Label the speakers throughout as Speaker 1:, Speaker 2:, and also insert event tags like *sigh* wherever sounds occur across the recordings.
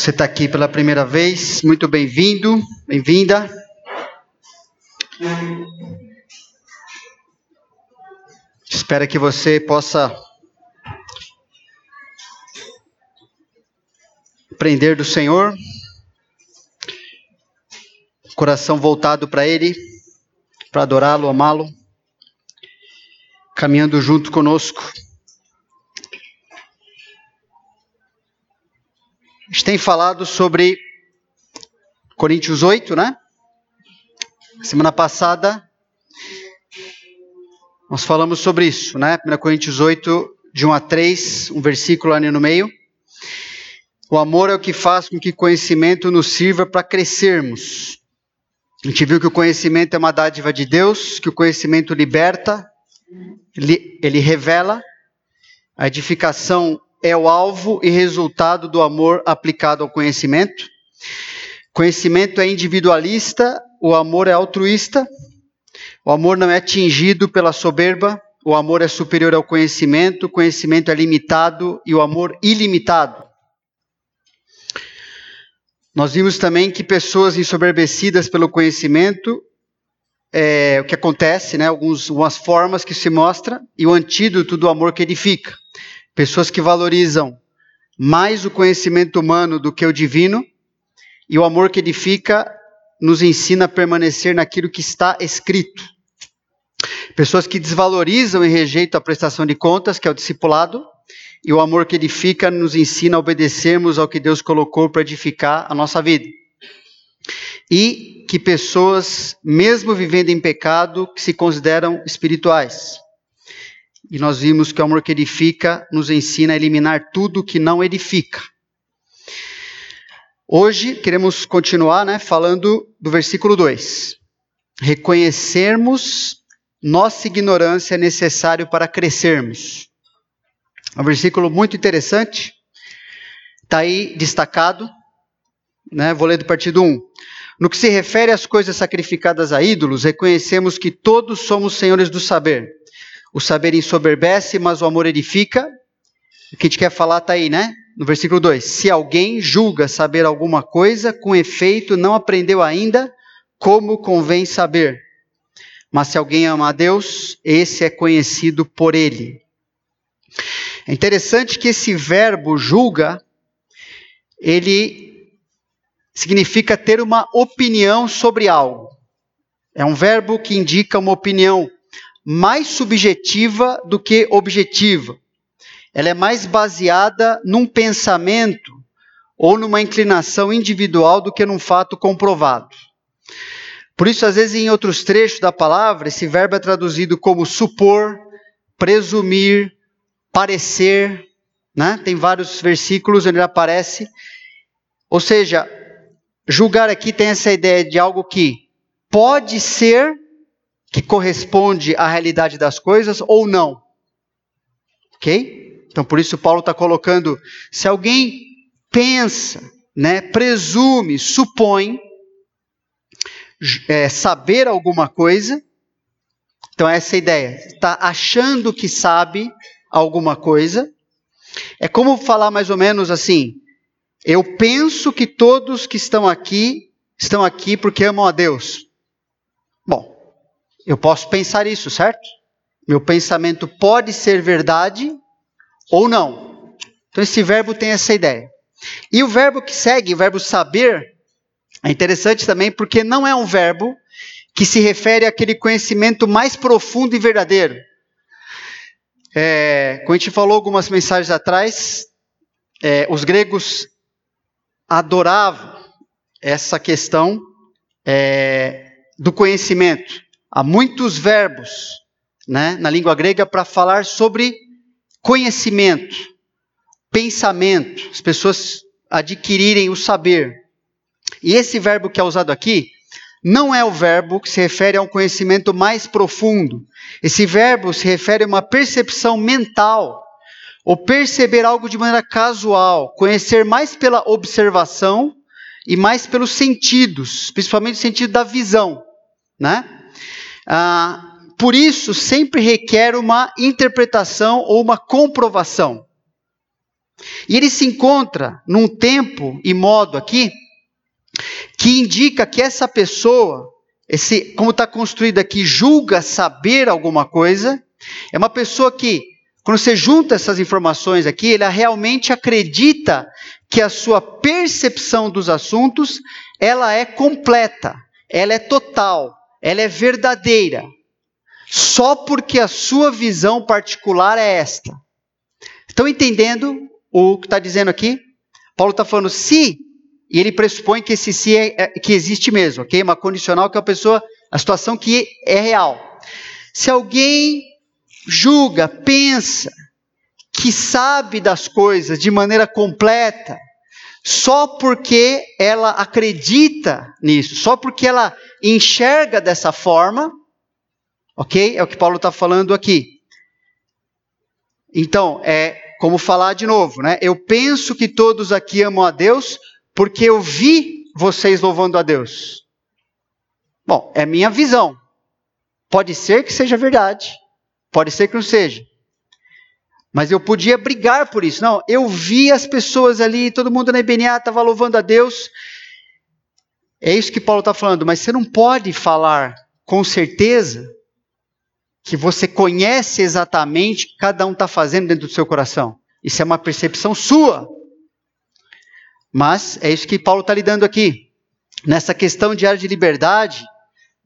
Speaker 1: Você está aqui pela primeira vez, muito bem-vindo, bem-vinda. Espero que você possa aprender do Senhor, coração voltado para Ele, para adorá-lo, amá-lo, caminhando junto conosco. A gente tem falado sobre Coríntios 8, né? Semana passada nós falamos sobre isso, né? 1 Coríntios 8, de 1 a 3, um versículo ali no meio. O amor é o que faz com que conhecimento nos sirva para crescermos. A gente viu que o conhecimento é uma dádiva de Deus, que o conhecimento liberta, ele, ele revela, a edificação é o alvo e resultado do amor aplicado ao conhecimento. Conhecimento é individualista, o amor é altruísta. O amor não é atingido pela soberba, o amor é superior ao conhecimento, o conhecimento é limitado e o amor ilimitado. Nós vimos também que pessoas ensoberbecidas pelo conhecimento, é, o que acontece, né, alguns, algumas formas que se mostra, e o antídoto do amor que edifica. Pessoas que valorizam mais o conhecimento humano do que o divino, e o amor que edifica nos ensina a permanecer naquilo que está escrito. Pessoas que desvalorizam e rejeitam a prestação de contas, que é o discipulado, e o amor que edifica nos ensina a obedecermos ao que Deus colocou para edificar a nossa vida. E que pessoas, mesmo vivendo em pecado, que se consideram espirituais. E nós vimos que o amor que edifica nos ensina a eliminar tudo que não edifica. Hoje queremos continuar né, falando do versículo 2. Reconhecermos nossa ignorância é necessário para crescermos. É um versículo muito interessante, está aí destacado, né? vou ler do partido 1. No que se refere às coisas sacrificadas a ídolos, reconhecemos que todos somos senhores do saber. O saber ensoberbece, mas o amor edifica. O que a gente quer falar está aí, né? No versículo 2: Se alguém julga saber alguma coisa, com efeito não aprendeu ainda como convém saber. Mas se alguém ama a Deus, esse é conhecido por ele. É interessante que esse verbo julga, ele significa ter uma opinião sobre algo. É um verbo que indica uma opinião mais subjetiva do que objetiva. Ela é mais baseada num pensamento ou numa inclinação individual do que num fato comprovado. Por isso, às vezes, em outros trechos da palavra, esse verbo é traduzido como supor, presumir, parecer. Né? Tem vários versículos onde ele aparece. Ou seja, julgar aqui tem essa ideia de algo que pode ser que corresponde à realidade das coisas ou não. Ok? Então, por isso, Paulo está colocando: se alguém pensa, né, presume, supõe, é, saber alguma coisa, então essa é ideia, está achando que sabe alguma coisa, é como falar mais ou menos assim: eu penso que todos que estão aqui estão aqui porque amam a Deus. Eu posso pensar isso, certo? Meu pensamento pode ser verdade ou não. Então esse verbo tem essa ideia. E o verbo que segue, o verbo saber, é interessante também porque não é um verbo que se refere àquele conhecimento mais profundo e verdadeiro. É, como a gente falou algumas mensagens atrás, é, os gregos adoravam essa questão é, do conhecimento. Há muitos verbos né, na língua grega para falar sobre conhecimento, pensamento, as pessoas adquirirem o saber. E esse verbo que é usado aqui não é o verbo que se refere a um conhecimento mais profundo. Esse verbo se refere a uma percepção mental, ou perceber algo de maneira casual, conhecer mais pela observação e mais pelos sentidos, principalmente o sentido da visão, né? Ah, por isso, sempre requer uma interpretação ou uma comprovação. E ele se encontra num tempo e modo aqui que indica que essa pessoa, esse, como está construído aqui, julga saber alguma coisa, é uma pessoa que, quando você junta essas informações aqui, ela realmente acredita que a sua percepção dos assuntos, ela é completa, ela é total, ela é verdadeira, só porque a sua visão particular é esta. Estão entendendo o que está dizendo aqui? Paulo está falando se, e ele pressupõe que esse se é, é, que existe mesmo, ok? Uma condicional que é a pessoa, a situação que é real. Se alguém julga, pensa que sabe das coisas de maneira completa, só porque ela acredita nisso, só porque ela enxerga dessa forma, ok? É o que Paulo está falando aqui. Então, é como falar de novo, né? Eu penso que todos aqui amam a Deus porque eu vi vocês louvando a Deus. Bom, é minha visão. Pode ser que seja verdade, pode ser que não seja. Mas eu podia brigar por isso. Não, eu vi as pessoas ali, todo mundo na IBNA estava louvando a Deus. É isso que Paulo está falando, mas você não pode falar com certeza que você conhece exatamente o que cada um está fazendo dentro do seu coração. Isso é uma percepção sua. Mas é isso que Paulo está lidando aqui. Nessa questão de área de liberdade,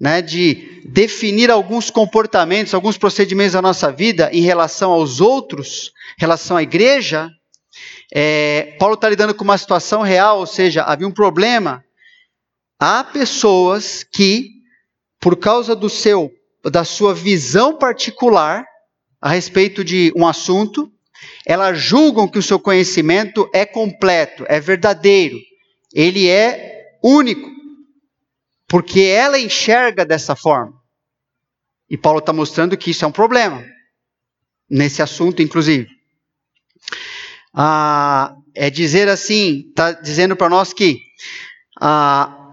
Speaker 1: né, de definir alguns comportamentos, alguns procedimentos da nossa vida em relação aos outros, em relação à igreja, é, Paulo está lidando com uma situação real, ou seja, havia um problema. Há pessoas que, por causa do seu da sua visão particular a respeito de um assunto, elas julgam que o seu conhecimento é completo, é verdadeiro, ele é único, porque ela enxerga dessa forma. E Paulo está mostrando que isso é um problema, nesse assunto, inclusive. Ah, é dizer assim, está dizendo para nós que ah,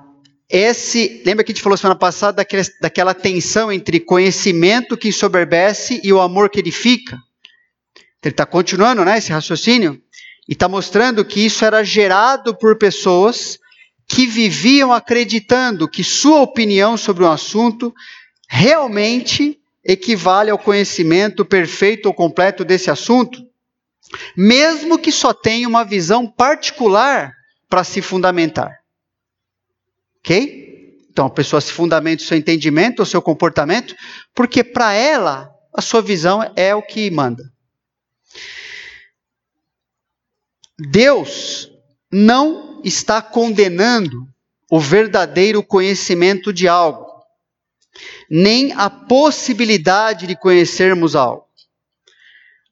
Speaker 1: esse, lembra que a gente falou semana passada daquela, daquela tensão entre conhecimento que ensoberbece e o amor que edifica? Ele está continuando, né, esse raciocínio, e está mostrando que isso era gerado por pessoas que viviam acreditando que sua opinião sobre um assunto realmente equivale ao conhecimento perfeito ou completo desse assunto, mesmo que só tenha uma visão particular para se fundamentar. Ok? Então a pessoa se fundamenta o seu entendimento, o seu comportamento, porque para ela a sua visão é o que manda. Deus não está condenando o verdadeiro conhecimento de algo, nem a possibilidade de conhecermos algo.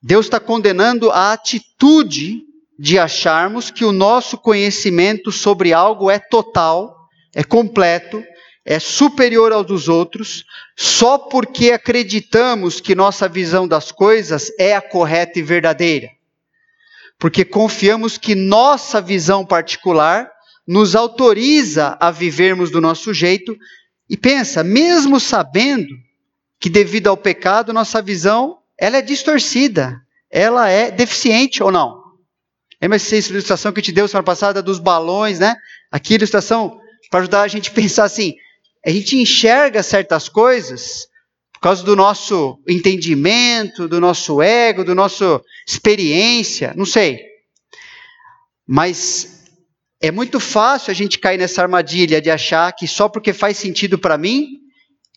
Speaker 1: Deus está condenando a atitude de acharmos que o nosso conhecimento sobre algo é total é completo, é superior ao dos outros, só porque acreditamos que nossa visão das coisas é a correta e verdadeira. Porque confiamos que nossa visão particular nos autoriza a vivermos do nosso jeito e pensa, mesmo sabendo que devido ao pecado nossa visão ela é distorcida, ela é deficiente ou não? Lembra essa ilustração que eu te deu semana passada dos balões, né? Aqui ilustração para ajudar a gente a *laughs* pensar assim: a gente enxerga certas coisas por causa do nosso entendimento, do nosso ego, do nossa experiência, não sei. Mas é muito fácil a gente cair nessa armadilha de achar que só porque faz sentido para mim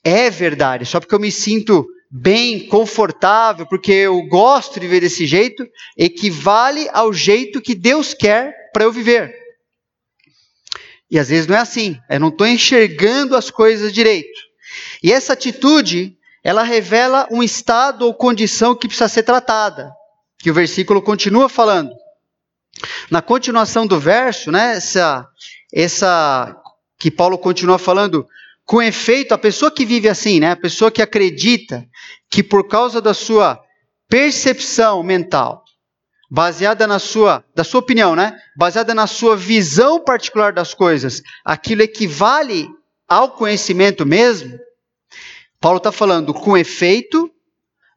Speaker 1: é verdade, só porque eu me sinto bem, confortável, porque eu gosto de viver desse jeito, equivale ao jeito que Deus quer para eu viver. E às vezes não é assim. Eu não estou enxergando as coisas direito. E essa atitude, ela revela um estado ou condição que precisa ser tratada. Que o versículo continua falando. Na continuação do verso, né, essa, essa que Paulo continua falando, com efeito, a pessoa que vive assim, né, a pessoa que acredita que por causa da sua percepção mental, baseada na sua, da sua opinião, né? Baseada na sua visão particular das coisas, aquilo equivale ao conhecimento mesmo? Paulo está falando, com efeito,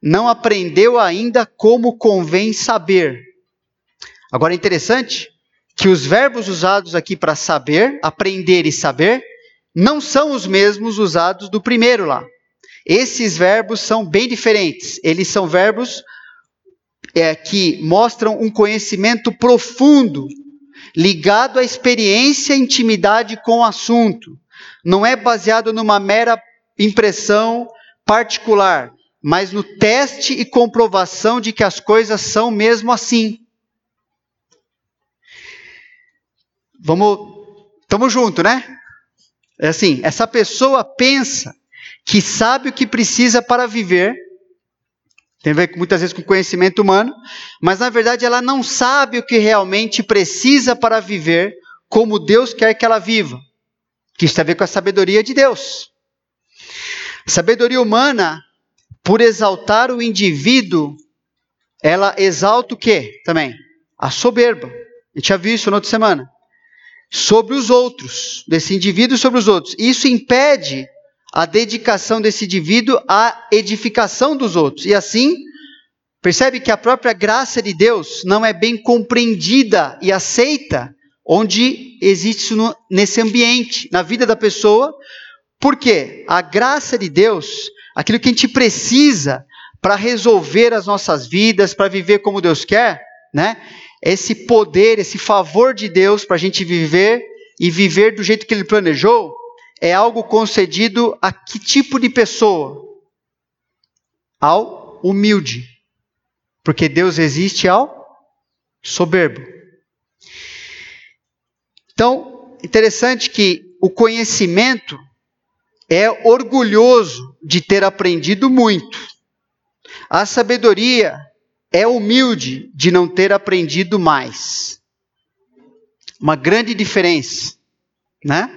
Speaker 1: não aprendeu ainda como convém saber. Agora é interessante que os verbos usados aqui para saber, aprender e saber, não são os mesmos usados do primeiro lá. Esses verbos são bem diferentes. Eles são verbos é, que mostram um conhecimento profundo, ligado à experiência e intimidade com o assunto. Não é baseado numa mera impressão particular, mas no teste e comprovação de que as coisas são mesmo assim. Vamos, estamos junto, né? É assim, essa pessoa pensa que sabe o que precisa para viver, tem a ver muitas vezes com conhecimento humano, mas na verdade ela não sabe o que realmente precisa para viver como Deus quer que ela viva. Que tem a ver com a sabedoria de Deus. Sabedoria humana, por exaltar o indivíduo, ela exalta o quê também? A soberba. A gente já viu isso na outra semana. Sobre os outros, desse indivíduo sobre os outros. Isso impede a dedicação desse indivíduo à edificação dos outros. E assim, percebe que a própria graça de Deus não é bem compreendida e aceita onde existe nesse ambiente, na vida da pessoa. Porque a graça de Deus, aquilo que a gente precisa para resolver as nossas vidas, para viver como Deus quer, né? Esse poder, esse favor de Deus para a gente viver e viver do jeito que Ele planejou, é algo concedido a que tipo de pessoa? Ao humilde. Porque Deus existe ao soberbo. Então, interessante que o conhecimento é orgulhoso de ter aprendido muito. A sabedoria é humilde de não ter aprendido mais. Uma grande diferença, né?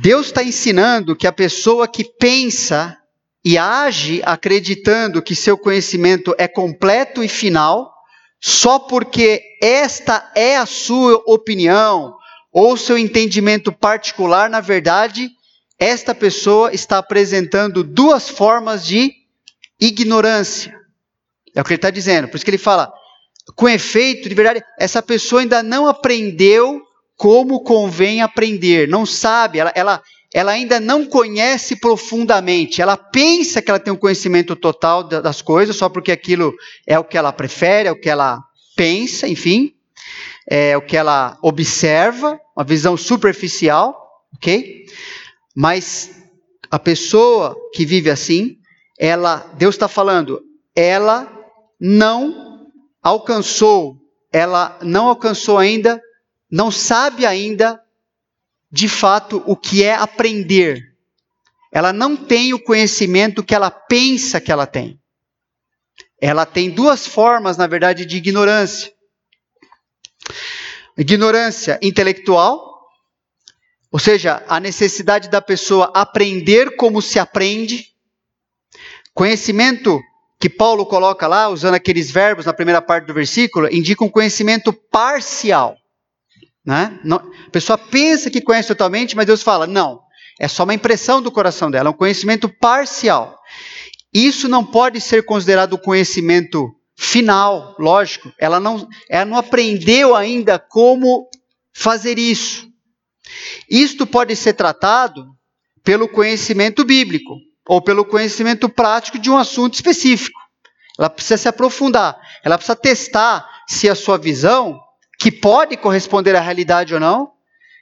Speaker 1: Deus está ensinando que a pessoa que pensa e age acreditando que seu conhecimento é completo e final, só porque esta é a sua opinião ou seu entendimento particular, na verdade, esta pessoa está apresentando duas formas de ignorância. É o que ele está dizendo. Por isso que ele fala, com efeito, de verdade, essa pessoa ainda não aprendeu como convém aprender, não sabe, ela, ela, ela ainda não conhece profundamente, ela pensa que ela tem um conhecimento total das coisas, só porque aquilo é o que ela prefere, é o que ela pensa, enfim, é o que ela observa, uma visão superficial, ok? Mas a pessoa que vive assim, ela, Deus está falando, ela não alcançou, ela não alcançou ainda não sabe ainda, de fato, o que é aprender. Ela não tem o conhecimento que ela pensa que ela tem. Ela tem duas formas, na verdade, de ignorância: ignorância intelectual, ou seja, a necessidade da pessoa aprender como se aprende. Conhecimento que Paulo coloca lá, usando aqueles verbos na primeira parte do versículo, indica um conhecimento parcial. Né? Não, a pessoa pensa que conhece totalmente, mas Deus fala: não, é só uma impressão do coração dela, é um conhecimento parcial. Isso não pode ser considerado conhecimento final, lógico. Ela não, ela não aprendeu ainda como fazer isso. Isto pode ser tratado pelo conhecimento bíblico ou pelo conhecimento prático de um assunto específico. Ela precisa se aprofundar, ela precisa testar se a sua visão que pode corresponder à realidade ou não,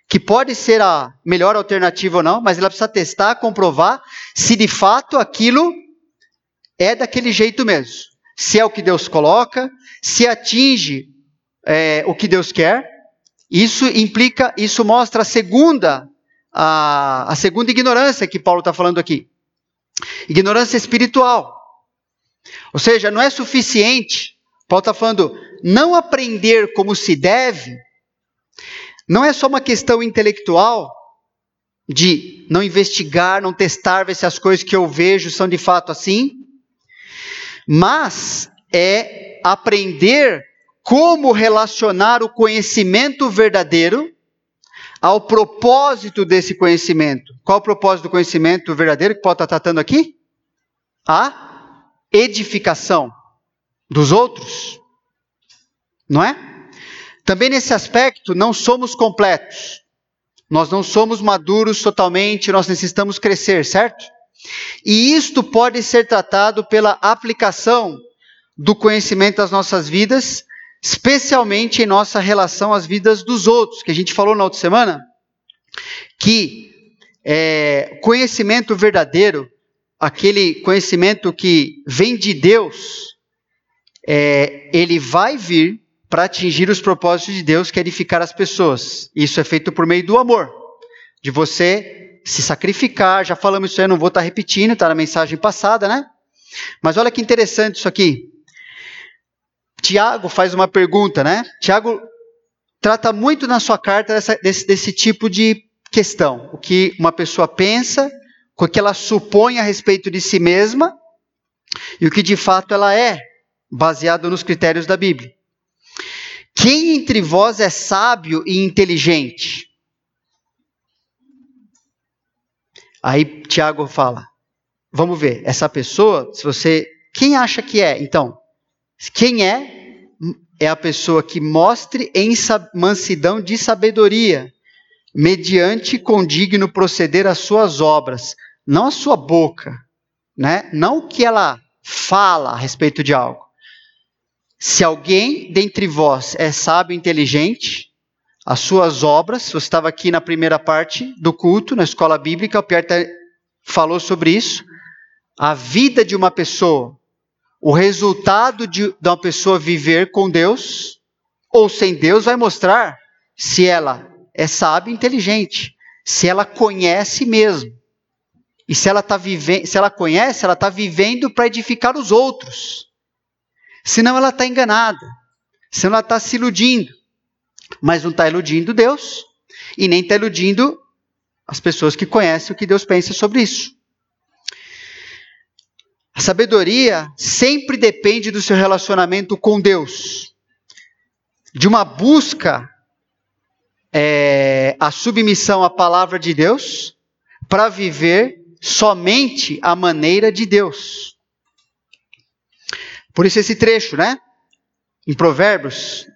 Speaker 1: que pode ser a melhor alternativa ou não, mas ela precisa testar, comprovar se de fato aquilo é daquele jeito mesmo. Se é o que Deus coloca, se atinge é, o que Deus quer. Isso implica, isso mostra a segunda, a, a segunda ignorância que Paulo está falando aqui. Ignorância espiritual. Ou seja, não é suficiente Paulo está falando, não aprender como se deve, não é só uma questão intelectual, de não investigar, não testar, ver se as coisas que eu vejo são de fato assim, mas é aprender como relacionar o conhecimento verdadeiro ao propósito desse conhecimento. Qual o propósito do conhecimento verdadeiro que Paulo está tratando aqui? A edificação dos outros. não é? Também nesse aspecto, não somos completos. Nós não somos maduros totalmente, nós necessitamos crescer, certo? E isto pode ser tratado pela aplicação do conhecimento às nossas vidas, especialmente em nossa relação às vidas dos outros, que a gente falou na outra semana, que é, conhecimento verdadeiro, aquele conhecimento que vem de Deus, é, ele vai vir para atingir os propósitos de Deus, que é edificar as pessoas. Isso é feito por meio do amor, de você se sacrificar. Já falamos isso aí, não vou estar tá repetindo, está na mensagem passada, né? Mas olha que interessante isso aqui. Tiago faz uma pergunta, né? Tiago trata muito na sua carta dessa, desse, desse tipo de questão. O que uma pessoa pensa, o que ela supõe a respeito de si mesma e o que de fato ela é, baseado nos critérios da Bíblia. Quem entre vós é sábio e inteligente? Aí Tiago fala: Vamos ver, essa pessoa, se você. Quem acha que é? Então, quem é? É a pessoa que mostre em mansidão de sabedoria, mediante condigno proceder as suas obras, não a sua boca, né? Não o que ela fala a respeito de algo. Se alguém dentre vós é sábio e inteligente, as suas obras, você estava aqui na primeira parte do culto, na escola bíblica, o Pierre falou sobre isso. A vida de uma pessoa, o resultado de, uma pessoa viver com Deus ou sem Deus, vai mostrar se ela é sábia e inteligente, se ela conhece mesmo. E se ela, tá se ela conhece, ela está vivendo para edificar os outros. Senão ela está enganada. Senão ela está se iludindo. Mas não está iludindo Deus. E nem está iludindo as pessoas que conhecem o que Deus pensa sobre isso. A sabedoria sempre depende do seu relacionamento com Deus, de uma busca é, a submissão à palavra de Deus para viver somente a maneira de Deus. Por isso esse trecho, né? Em Provérbios,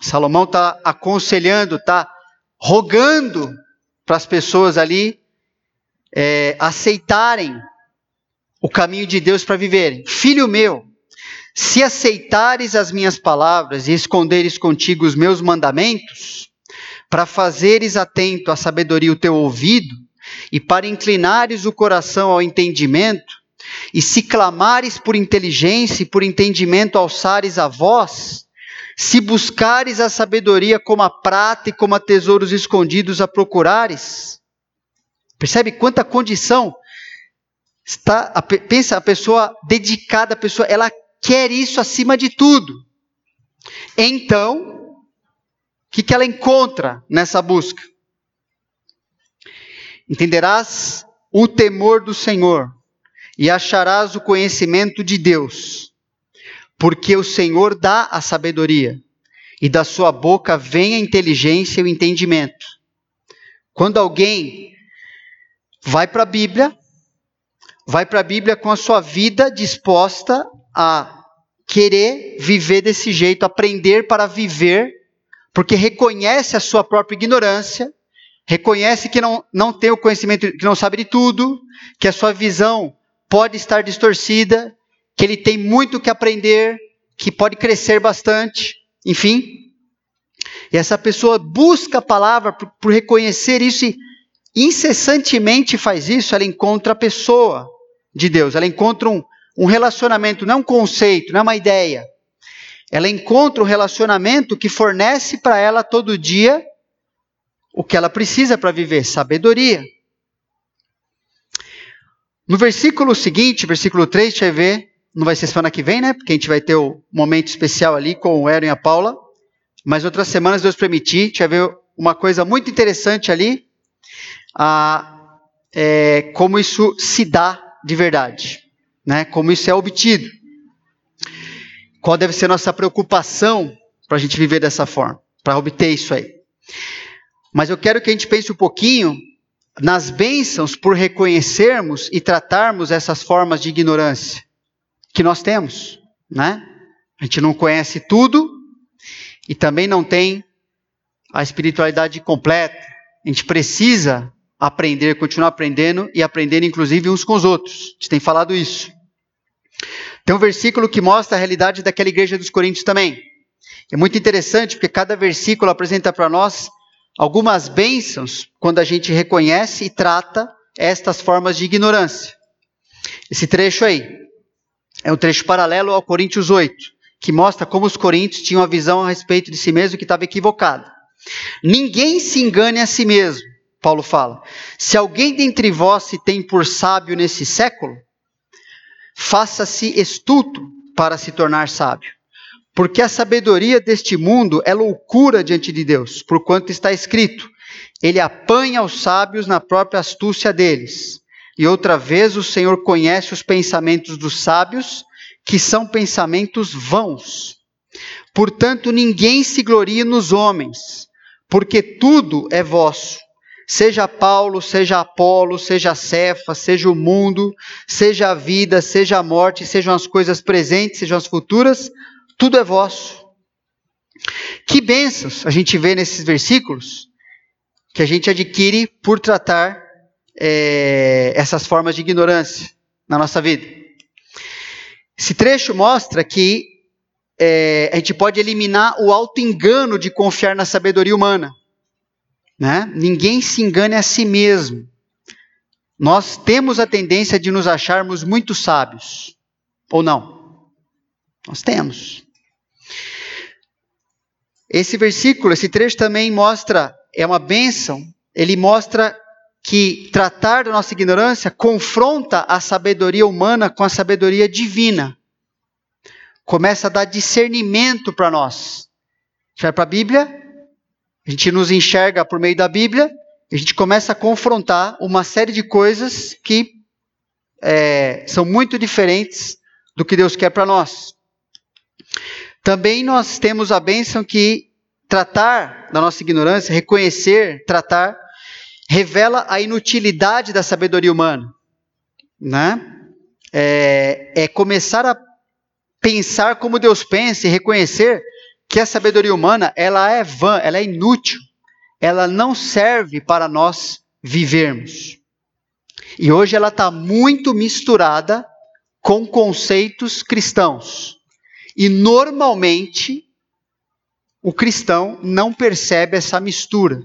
Speaker 1: Salomão está aconselhando, está rogando para as pessoas ali é, aceitarem o caminho de Deus para viverem. Filho meu, se aceitares as minhas palavras e esconderes contigo os meus mandamentos, para fazeres atento à sabedoria o teu ouvido, e para inclinares o coração ao entendimento, e se clamares por inteligência e por entendimento alçares a voz, se buscares a sabedoria como a prata e como a tesouros escondidos a procurares, percebe quanta condição está, a, pensa a pessoa dedicada, a pessoa, ela quer isso acima de tudo. Então, o que, que ela encontra nessa busca? Entenderás o temor do Senhor e acharás o conhecimento de Deus, porque o Senhor dá a sabedoria, e da sua boca vem a inteligência e o entendimento. Quando alguém vai para a Bíblia, vai para a Bíblia com a sua vida disposta a querer viver desse jeito, aprender para viver, porque reconhece a sua própria ignorância, reconhece que não, não tem o conhecimento, que não sabe de tudo, que a sua visão pode estar distorcida, que ele tem muito que aprender, que pode crescer bastante, enfim. E essa pessoa busca a palavra por, por reconhecer isso e incessantemente faz isso, ela encontra a pessoa de Deus, ela encontra um, um relacionamento, não é um conceito, não é uma ideia. Ela encontra um relacionamento que fornece para ela todo dia o que ela precisa para viver, sabedoria. No versículo seguinte, versículo 3, a gente vai ver, não vai ser semana que vem, né? Porque a gente vai ter o momento especial ali com o Aaron e a Paula. Mas outras semanas, Deus permitir, a gente vai ver uma coisa muito interessante ali, a, é, como isso se dá de verdade, né? Como isso é obtido. Qual deve ser nossa preocupação para a gente viver dessa forma, para obter isso aí. Mas eu quero que a gente pense um pouquinho nas bênçãos por reconhecermos e tratarmos essas formas de ignorância que nós temos, né? A gente não conhece tudo, e também não tem a espiritualidade completa. A gente precisa aprender, continuar aprendendo e aprendendo inclusive uns com os outros. A gente tem falado isso. Tem um versículo que mostra a realidade daquela igreja dos Coríntios também. É muito interessante porque cada versículo apresenta para nós algumas bênçãos quando a gente reconhece e trata estas formas de ignorância. Esse trecho aí é um trecho paralelo ao Coríntios 8, que mostra como os coríntios tinham a visão a respeito de si mesmo que estava equivocada. Ninguém se engane a si mesmo, Paulo fala. Se alguém dentre vós se tem por sábio nesse século, faça-se estuto para se tornar sábio. Porque a sabedoria deste mundo é loucura diante de Deus, porquanto está escrito: Ele apanha os sábios na própria astúcia deles. E outra vez o Senhor conhece os pensamentos dos sábios, que são pensamentos vãos. Portanto, ninguém se glorie nos homens, porque tudo é vosso. Seja Paulo, seja Apolo, seja Cefa, seja o mundo, seja a vida, seja a morte, sejam as coisas presentes, sejam as futuras, tudo é vosso. Que bênçãos a gente vê nesses versículos que a gente adquire por tratar é, essas formas de ignorância na nossa vida. Esse trecho mostra que é, a gente pode eliminar o auto-engano de confiar na sabedoria humana. Né? Ninguém se engane a si mesmo. Nós temos a tendência de nos acharmos muito sábios. Ou não? Nós temos. Esse versículo, esse trecho também mostra, é uma bênção, ele mostra que tratar da nossa ignorância confronta a sabedoria humana com a sabedoria divina. Começa a dar discernimento para nós. A gente vai para a Bíblia, a gente nos enxerga por meio da Bíblia, a gente começa a confrontar uma série de coisas que é, são muito diferentes do que Deus quer para nós. Também nós temos a bênção que tratar da nossa ignorância, reconhecer, tratar, revela a inutilidade da sabedoria humana. Né? É, é começar a pensar como Deus pensa e reconhecer que a sabedoria humana ela é vã, ela é inútil, ela não serve para nós vivermos. E hoje ela está muito misturada com conceitos cristãos. E normalmente o cristão não percebe essa mistura.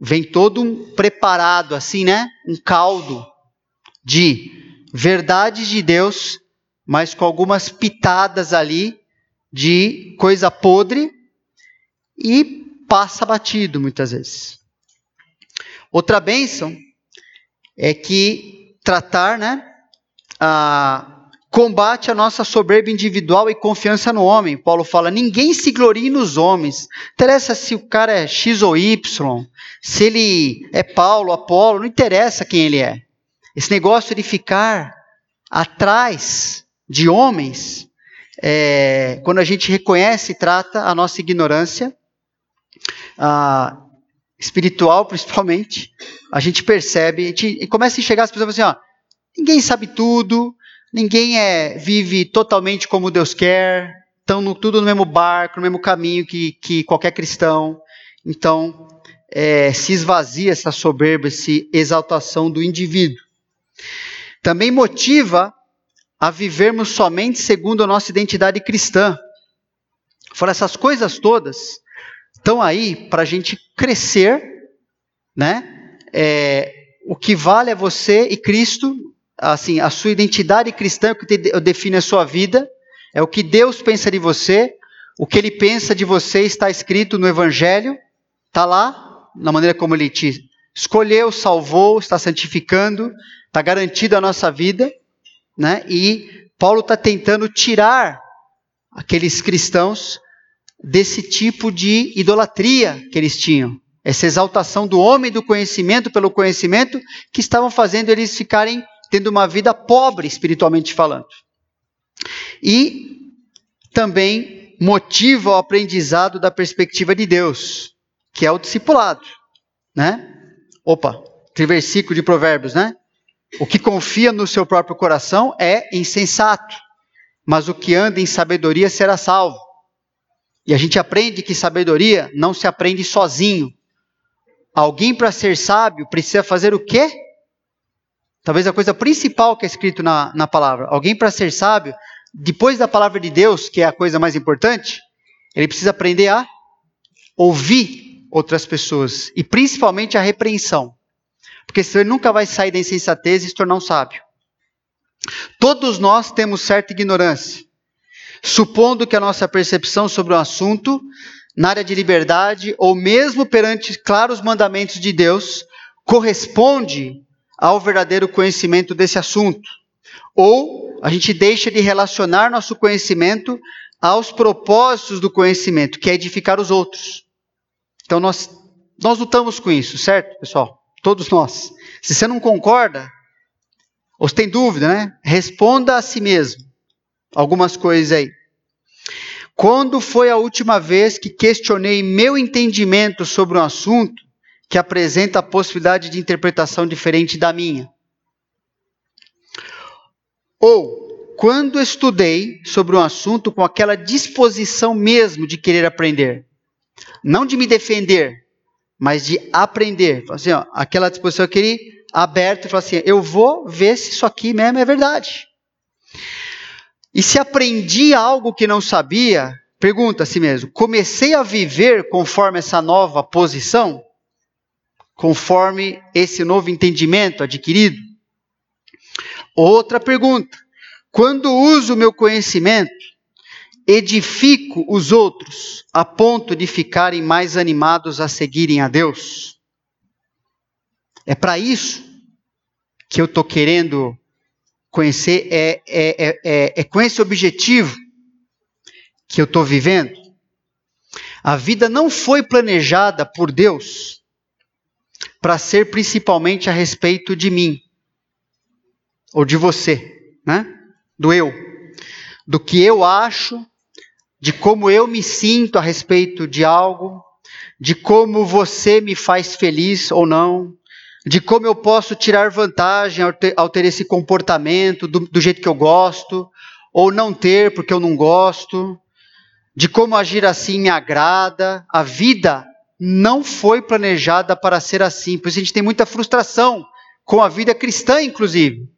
Speaker 1: Vem todo um preparado assim, né? Um caldo de verdades de Deus, mas com algumas pitadas ali de coisa podre e passa batido muitas vezes. Outra bênção é que tratar, né, a combate a nossa soberba individual e confiança no homem. Paulo fala: ninguém se glorie nos homens. Interessa se o cara é X ou Y, se ele é Paulo, Apolo, não interessa quem ele é. Esse negócio de ficar atrás de homens, é, quando a gente reconhece e trata a nossa ignorância, a, espiritual principalmente, a gente percebe, a gente começa a enxergar as pessoas assim, ó, ninguém sabe tudo, Ninguém é, vive totalmente como Deus quer, estão no, tudo no mesmo barco, no mesmo caminho que, que qualquer cristão. Então, é, se esvazia essa soberba, essa exaltação do indivíduo. Também motiva a vivermos somente segundo a nossa identidade cristã. Fora essas coisas todas estão aí para a gente crescer, né? É, o que vale é você e Cristo assim, a sua identidade cristã, é o que define a sua vida, é o que Deus pensa de você, o que Ele pensa de você está escrito no Evangelho, está lá, na maneira como Ele te escolheu, salvou, está santificando, está garantido a nossa vida, né? E Paulo está tentando tirar aqueles cristãos desse tipo de idolatria que eles tinham, essa exaltação do homem do conhecimento pelo conhecimento que estavam fazendo eles ficarem tendo uma vida pobre espiritualmente falando. E também motiva o aprendizado da perspectiva de Deus, que é o discipulado, né? Opa, aquele versículo de Provérbios, né? O que confia no seu próprio coração é insensato, mas o que anda em sabedoria será salvo. E a gente aprende que sabedoria não se aprende sozinho. Alguém para ser sábio precisa fazer o quê? Talvez a coisa principal que é escrito na, na palavra. Alguém para ser sábio, depois da palavra de Deus, que é a coisa mais importante, ele precisa aprender a ouvir outras pessoas. E principalmente a repreensão. Porque senão ele nunca vai sair da insensatez e se tornar um sábio. Todos nós temos certa ignorância. Supondo que a nossa percepção sobre o assunto, na área de liberdade, ou mesmo perante claros mandamentos de Deus, corresponde ao verdadeiro conhecimento desse assunto. Ou a gente deixa de relacionar nosso conhecimento aos propósitos do conhecimento, que é edificar os outros. Então nós, nós lutamos com isso, certo, pessoal? Todos nós. Se você não concorda, ou se tem dúvida, né? Responda a si mesmo algumas coisas aí. Quando foi a última vez que questionei meu entendimento sobre um assunto que apresenta a possibilidade de interpretação diferente da minha? Ou quando estudei sobre um assunto com aquela disposição mesmo de querer aprender, não de me defender, mas de aprender. Assim, ó, aquela disposição eu queria aberta e falar assim: eu vou ver se isso aqui mesmo é verdade. E se aprendi algo que não sabia, pergunta a si mesmo: comecei a viver conforme essa nova posição? Conforme esse novo entendimento adquirido? Outra pergunta: quando uso o meu conhecimento, edifico os outros a ponto de ficarem mais animados a seguirem a Deus? É para isso que eu estou querendo conhecer, é, é, é, é, com esse objetivo que eu estou vivendo. A vida não foi planejada por Deus para ser principalmente a respeito de mim ou de você, né? Do eu, do que eu acho, de como eu me sinto a respeito de algo, de como você me faz feliz ou não, de como eu posso tirar vantagem ao ter, ao ter esse comportamento do, do jeito que eu gosto, ou não ter porque eu não gosto, de como agir assim me agrada. A vida não foi planejada para ser assim, por isso a gente tem muita frustração com a vida cristã, inclusive.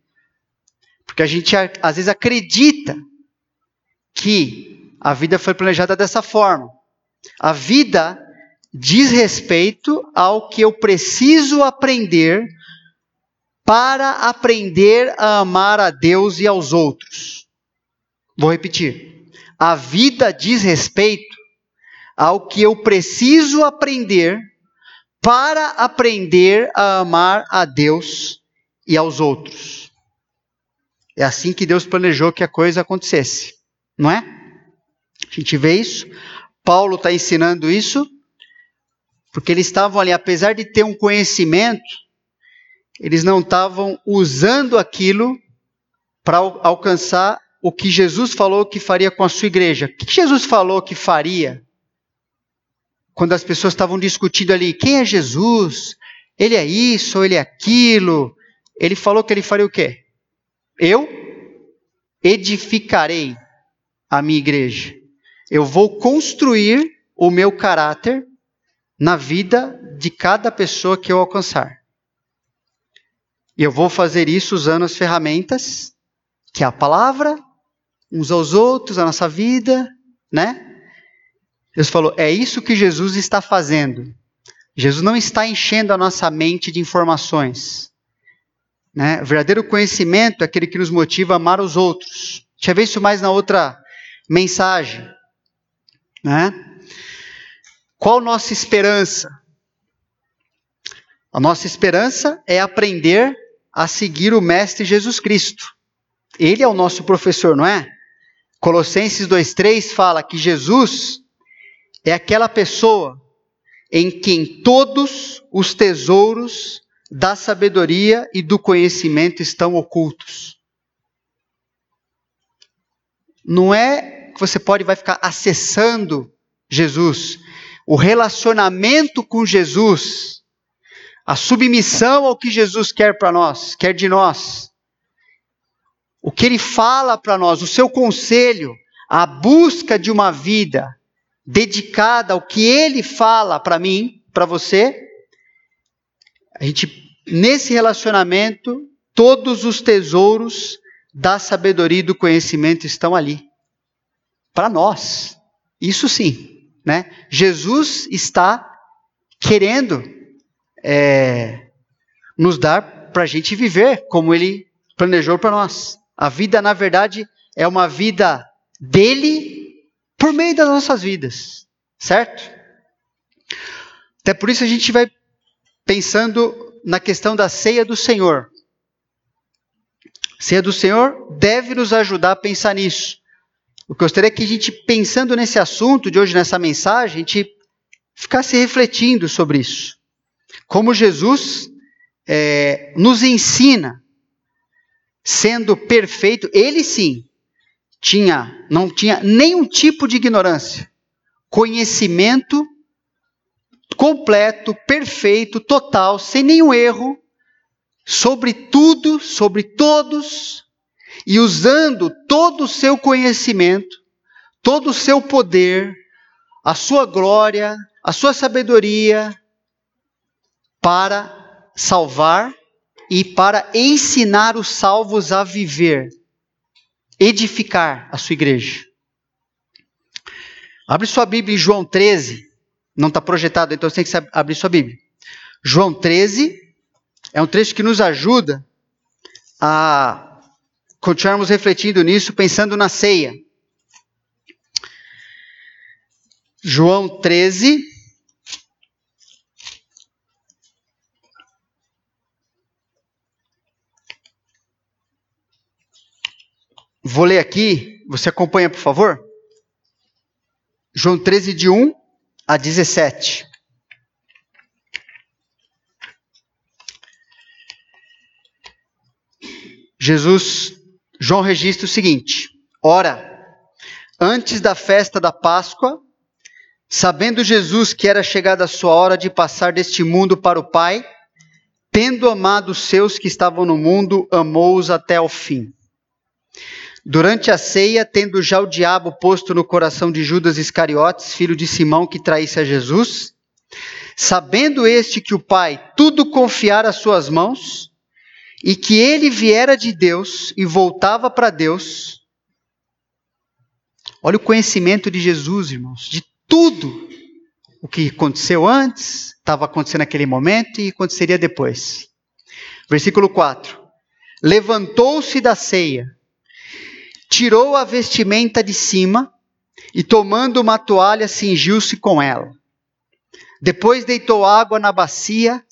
Speaker 1: Porque a gente às vezes acredita que a vida foi planejada dessa forma. A vida diz respeito ao que eu preciso aprender para aprender a amar a Deus e aos outros. Vou repetir. A vida diz respeito ao que eu preciso aprender para aprender a amar a Deus e aos outros. É assim que Deus planejou que a coisa acontecesse, não é? A gente vê isso. Paulo está ensinando isso porque eles estavam ali, apesar de ter um conhecimento, eles não estavam usando aquilo para alcançar o que Jesus falou que faria com a sua igreja. O que Jesus falou que faria quando as pessoas estavam discutindo ali: quem é Jesus? Ele é isso ou ele é aquilo? Ele falou que ele faria o quê? Eu edificarei a minha igreja. Eu vou construir o meu caráter na vida de cada pessoa que eu alcançar. E eu vou fazer isso usando as ferramentas, que é a palavra, uns aos outros, a nossa vida, né? Deus falou, é isso que Jesus está fazendo. Jesus não está enchendo a nossa mente de informações. Né? O verdadeiro conhecimento é aquele que nos motiva a amar os outros. Eu ver isso mais na outra mensagem. Né? Qual nossa esperança? A nossa esperança é aprender a seguir o Mestre Jesus Cristo. Ele é o nosso professor, não é? Colossenses 2,3 fala que Jesus é aquela pessoa em quem todos os tesouros da sabedoria e do conhecimento estão ocultos. Não é que você pode vai ficar acessando Jesus, o relacionamento com Jesus, a submissão ao que Jesus quer para nós, quer de nós, o que ele fala para nós, o seu conselho, a busca de uma vida dedicada ao que ele fala para mim, para você, a gente nesse relacionamento todos os tesouros da sabedoria e do conhecimento estão ali para nós. Isso sim, né? Jesus está querendo é, nos dar para a gente viver como Ele planejou para nós. A vida, na verdade, é uma vida dele por meio das nossas vidas, certo? Até por isso a gente vai pensando na questão da ceia do Senhor. A ceia do Senhor deve nos ajudar a pensar nisso. Eu gostaria que a gente, pensando nesse assunto de hoje, nessa mensagem, a gente ficasse refletindo sobre isso. Como Jesus é, nos ensina, sendo perfeito, ele sim, tinha, não tinha nenhum tipo de ignorância, conhecimento completo, perfeito, total, sem nenhum erro, sobre tudo, sobre todos, e usando todo o seu conhecimento, todo o seu poder, a sua glória, a sua sabedoria, para salvar e para ensinar os salvos a viver edificar a sua igreja. Abre sua Bíblia em João 13. Não está projetado, então você tem que abrir sua Bíblia. João 13 é um trecho que nos ajuda a continuarmos refletindo nisso, pensando na ceia. João 13, Vou ler aqui, você acompanha, por favor? João 13, de 1 a 17. Jesus, João registra o seguinte: Ora, antes da festa da Páscoa, sabendo Jesus que era chegada a sua hora de passar deste mundo para o Pai, tendo amado os seus que estavam no mundo, amou-os até ao fim. Durante a ceia, tendo já o diabo posto no coração de Judas Iscariotes, filho de Simão, que traísse a Jesus, sabendo este que o Pai tudo confiara às suas mãos, e que ele viera de Deus e voltava para Deus. Olha o conhecimento de Jesus, irmãos, de tudo o que aconteceu antes, estava acontecendo naquele momento e aconteceria depois. Versículo 4: Levantou-se da ceia tirou a vestimenta de cima e, tomando uma toalha, cingiu-se com ela. Depois deitou água na bacia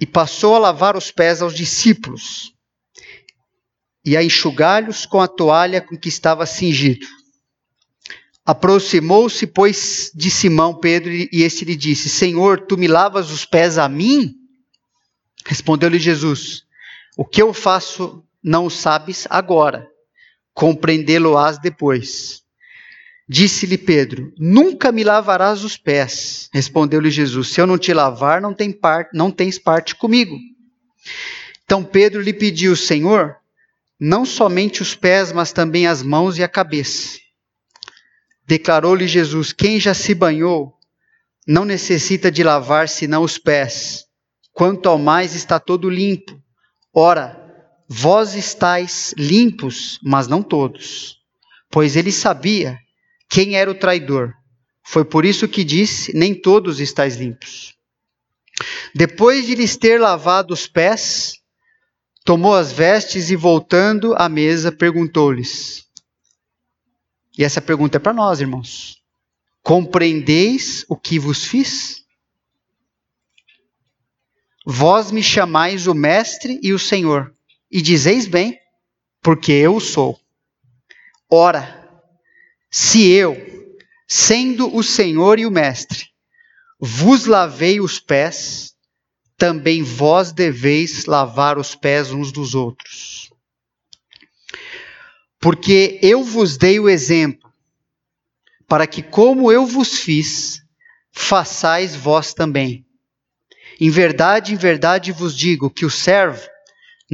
Speaker 1: e passou a lavar os pés aos discípulos e a enxugar-lhes com a toalha com que estava cingido. Aproximou-se, pois, de Simão Pedro e este lhe disse: Senhor, tu me lavas os pés a mim? Respondeu-lhe Jesus: O que eu faço não o sabes agora, compreendê-lo-ás depois. Disse-lhe Pedro: Nunca me lavarás os pés. Respondeu-lhe Jesus: Se eu não te lavar, não, tem parte, não tens parte comigo. Então Pedro lhe pediu: Senhor, não somente os pés, mas também as mãos e a cabeça. Declarou-lhe Jesus: Quem já se banhou não necessita de lavar senão os pés, quanto ao mais está todo limpo. Ora, Vós estáis limpos, mas não todos. Pois ele sabia quem era o traidor. Foi por isso que disse: Nem todos estáis limpos. Depois de lhes ter lavado os pés, tomou as vestes e, voltando à mesa, perguntou-lhes. E essa pergunta é para nós, irmãos. Compreendeis o que vos fiz? Vós me chamais o Mestre e o Senhor e dizeis bem, porque eu sou. Ora, se eu, sendo o Senhor e o Mestre, vos lavei os pés, também vós deveis lavar os pés uns dos outros. Porque eu vos dei o exemplo, para que, como eu vos fiz, façais vós também. Em verdade, em verdade vos digo que o servo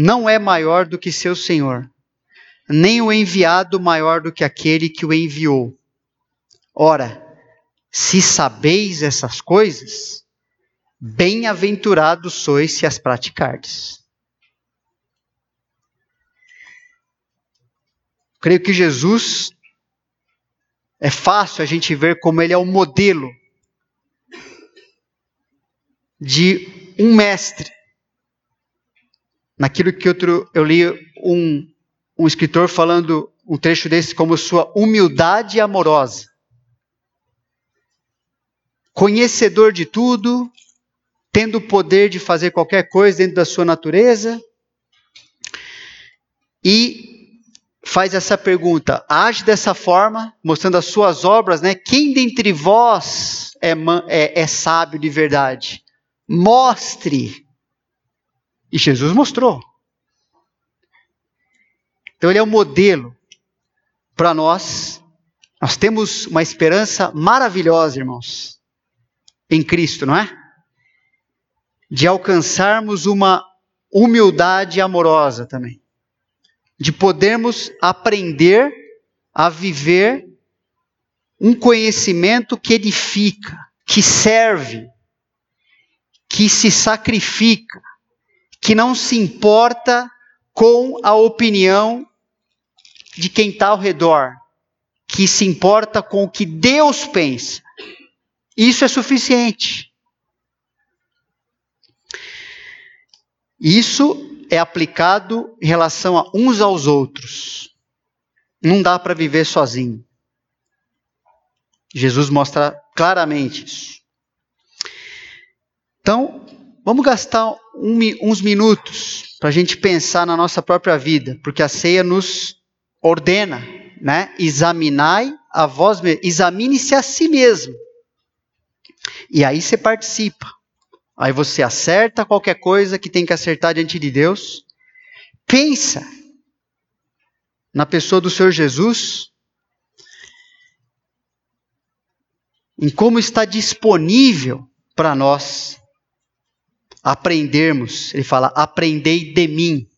Speaker 1: não é maior do que seu senhor, nem o enviado maior do que aquele que o enviou. Ora, se sabeis essas coisas, bem-aventurados sois se as praticardes. Creio que Jesus é fácil a gente ver como ele é o modelo de um mestre. Naquilo que outro, eu li um, um escritor falando um trecho desse como sua humildade amorosa. Conhecedor de tudo, tendo o poder de fazer qualquer coisa dentro da sua natureza, e faz essa pergunta: age dessa forma, mostrando as suas obras, né? Quem dentre vós é, é, é sábio de verdade? Mostre. E Jesus mostrou. Então ele é o um modelo para nós. Nós temos uma esperança maravilhosa, irmãos, em Cristo, não é? De alcançarmos uma humildade amorosa também. De podermos aprender a viver um conhecimento que edifica, que serve, que se sacrifica, que não se importa com a opinião de quem está ao redor, que se importa com o que Deus pensa. Isso é suficiente. Isso é aplicado em relação a uns aos outros. Não dá para viver sozinho. Jesus mostra claramente isso. Então, vamos gastar um, uns minutos para a gente pensar na nossa própria vida, porque a ceia nos ordena, né? Examinai a vós mesmos, examine-se a si mesmo. E aí você participa. Aí você acerta qualquer coisa que tem que acertar diante de Deus. Pensa na pessoa do Senhor Jesus, em como está disponível para nós aprendermos. Ele fala: aprendei de mim.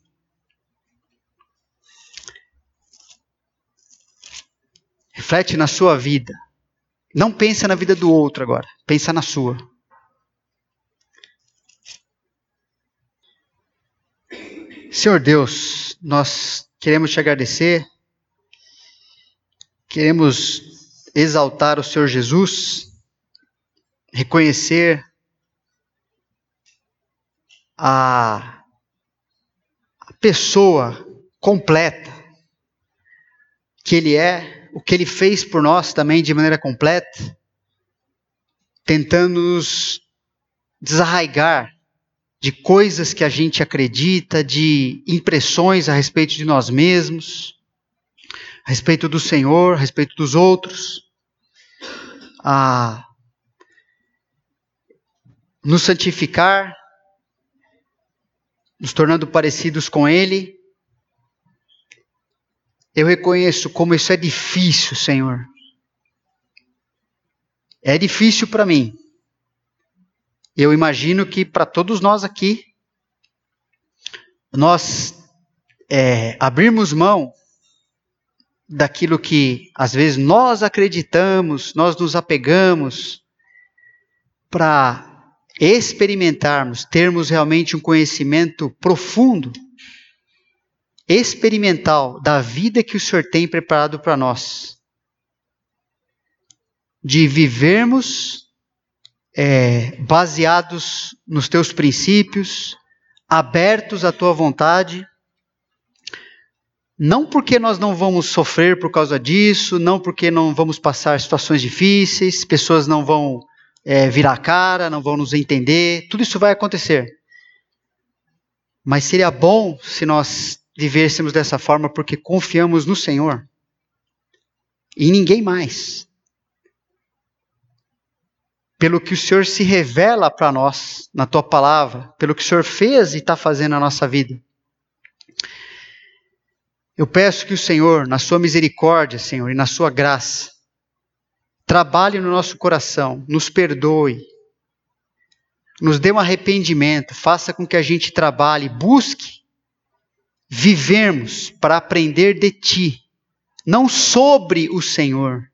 Speaker 1: Reflete na sua vida. Não pensa na vida do outro agora, pensa na sua. Senhor Deus, nós queremos te agradecer, queremos exaltar o Senhor Jesus, reconhecer a, pessoa completa que Ele é, o que ele fez por nós também de maneira completa, tentando nos desarraigar de coisas que a gente acredita, de impressões a respeito de nós mesmos, a respeito do Senhor, a respeito dos outros, a nos santificar, nos tornando parecidos com Ele, eu reconheço como isso é difícil, Senhor. É difícil para mim. Eu imagino que para todos nós aqui, nós é, abrirmos mão daquilo que às vezes nós acreditamos, nós nos apegamos, para experimentarmos, termos realmente um conhecimento profundo experimental da vida que o Senhor tem preparado para nós. De vivermos é, baseados nos teus princípios, abertos à tua vontade, não porque nós não vamos sofrer por causa disso, não porque não vamos passar situações difíceis, pessoas não vão é, virar cara, não vão nos entender, tudo isso vai acontecer. Mas seria bom se nós vivêssemos dessa forma porque confiamos no Senhor e ninguém mais. Pelo que o Senhor se revela para nós na tua palavra, pelo que o Senhor fez e está fazendo na nossa vida. Eu peço que o Senhor, na sua misericórdia, Senhor, e na sua graça, trabalhe no nosso coração, nos perdoe, nos dê um arrependimento, faça com que a gente trabalhe, busque vivermos para aprender de Ti, não sobre o Senhor,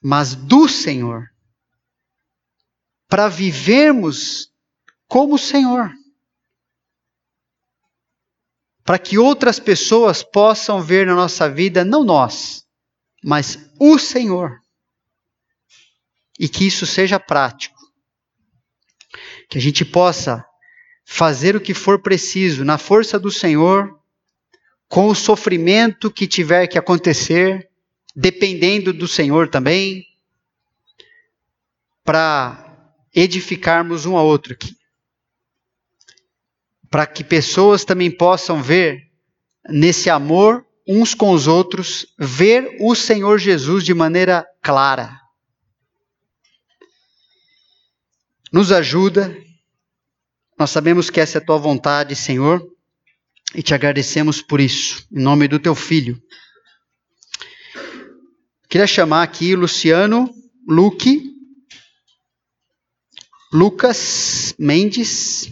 Speaker 1: mas do Senhor, para vivermos como o Senhor, para que outras pessoas possam ver na nossa vida, não nós, mas o Senhor, e que isso seja prático, que a gente possa fazer o que for preciso na força do Senhor, com o sofrimento que tiver que acontecer, dependendo do Senhor também, para edificarmos um ao outro aqui. Para que pessoas também possam ver nesse amor uns com os outros, ver o Senhor Jesus de maneira clara. Nos ajuda nós sabemos que essa é a tua vontade, Senhor, e te agradecemos por isso, em nome do teu filho. Queria chamar aqui Luciano, Luque, Lucas Mendes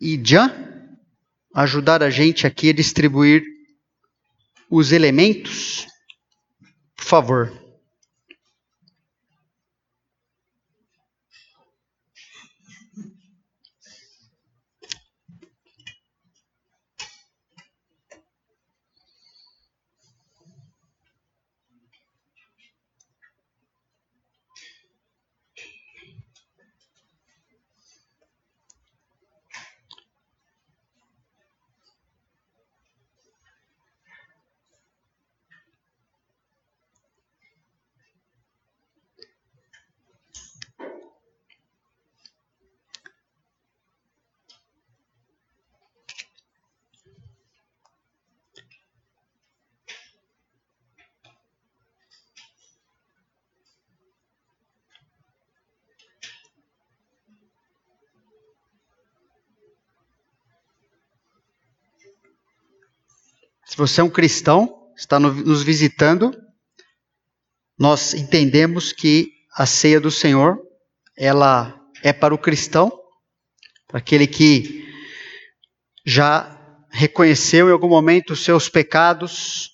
Speaker 1: e Jan ajudar a gente aqui a distribuir os elementos. Por favor. Se você é um cristão, está nos visitando, nós entendemos que a ceia do Senhor, ela é para o cristão, para aquele que já reconheceu em algum momento os seus pecados,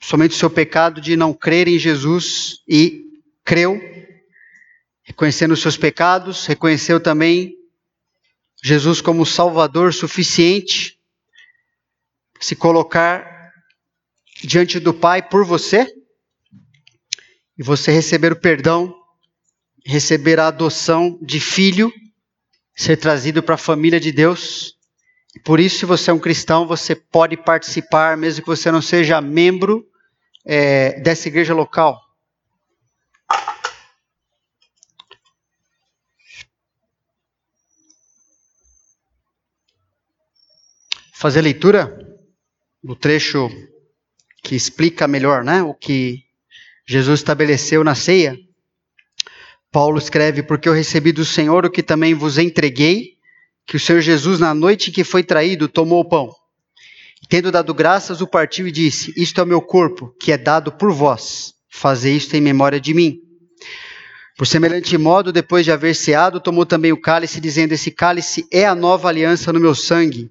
Speaker 1: somente o seu pecado de não crer em Jesus e creu, reconhecendo os seus pecados, reconheceu também Jesus como Salvador suficiente, se colocar diante do Pai por você, e você receber o perdão, receber a adoção de filho, ser trazido para a família de Deus. Por isso, se você é um cristão, você pode participar, mesmo que você não seja membro é, dessa igreja local. Fazer leitura do trecho que explica melhor né, o que Jesus estabeleceu na ceia. Paulo escreve: Porque eu recebi do Senhor o que também vos entreguei, que o Senhor Jesus, na noite que foi traído, tomou o pão. E, tendo dado graças, o partiu e disse: Isto é o meu corpo, que é dado por vós. Fazei isto em memória de mim. Por semelhante modo, depois de haver ceado, tomou também o cálice, dizendo: Esse cálice é a nova aliança no meu sangue.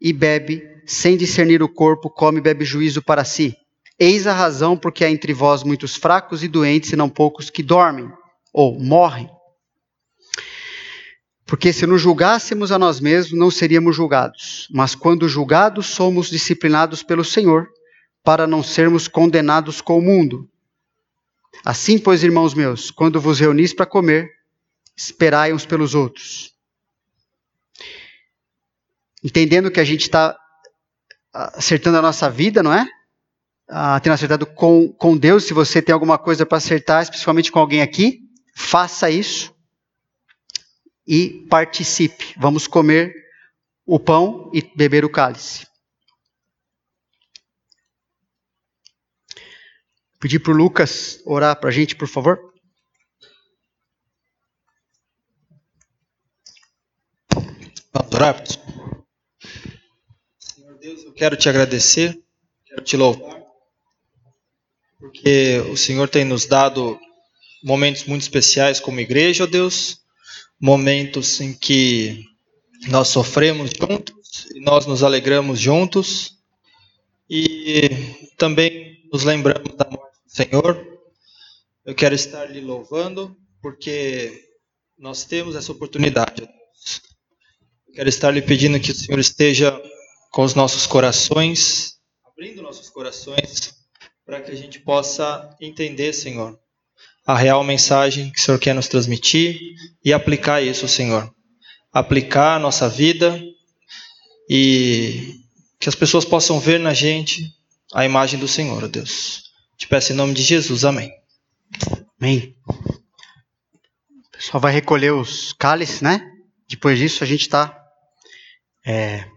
Speaker 1: e bebe, sem discernir o corpo, come e bebe juízo para si. Eis a razão porque há entre vós muitos fracos e doentes, e não poucos que dormem ou morrem. Porque se nos julgássemos a nós mesmos, não seríamos julgados. Mas quando julgados, somos disciplinados pelo Senhor, para não sermos condenados com o mundo. Assim, pois, irmãos meus, quando vos reunis para comer, esperai uns pelos outros entendendo que a gente está acertando a nossa vida, não é? Ah, tendo acertado com, com Deus. Se você tem alguma coisa para acertar, especialmente com alguém aqui, faça isso e participe. Vamos comer o pão e beber o cálice. Pedir para o Lucas orar para a gente, por favor.
Speaker 2: Vamos orar, eu quero te agradecer, quero te louvar, porque o Senhor tem nos dado momentos muito especiais como igreja, ó Deus, momentos em que nós sofremos juntos e nós nos alegramos juntos e também nos lembramos da morte do Senhor. Eu quero estar lhe louvando porque nós temos essa oportunidade. Quero estar lhe pedindo que o Senhor esteja com os nossos corações, abrindo nossos corações para que a gente possa entender, Senhor, a real mensagem que o Senhor quer nos transmitir e aplicar isso, Senhor. Aplicar a nossa vida e que as pessoas possam ver na gente a imagem do Senhor, ó Deus. Te peço em nome de Jesus, amém.
Speaker 1: Amém. O pessoal vai recolher os cálices, né? Depois disso, a gente está é,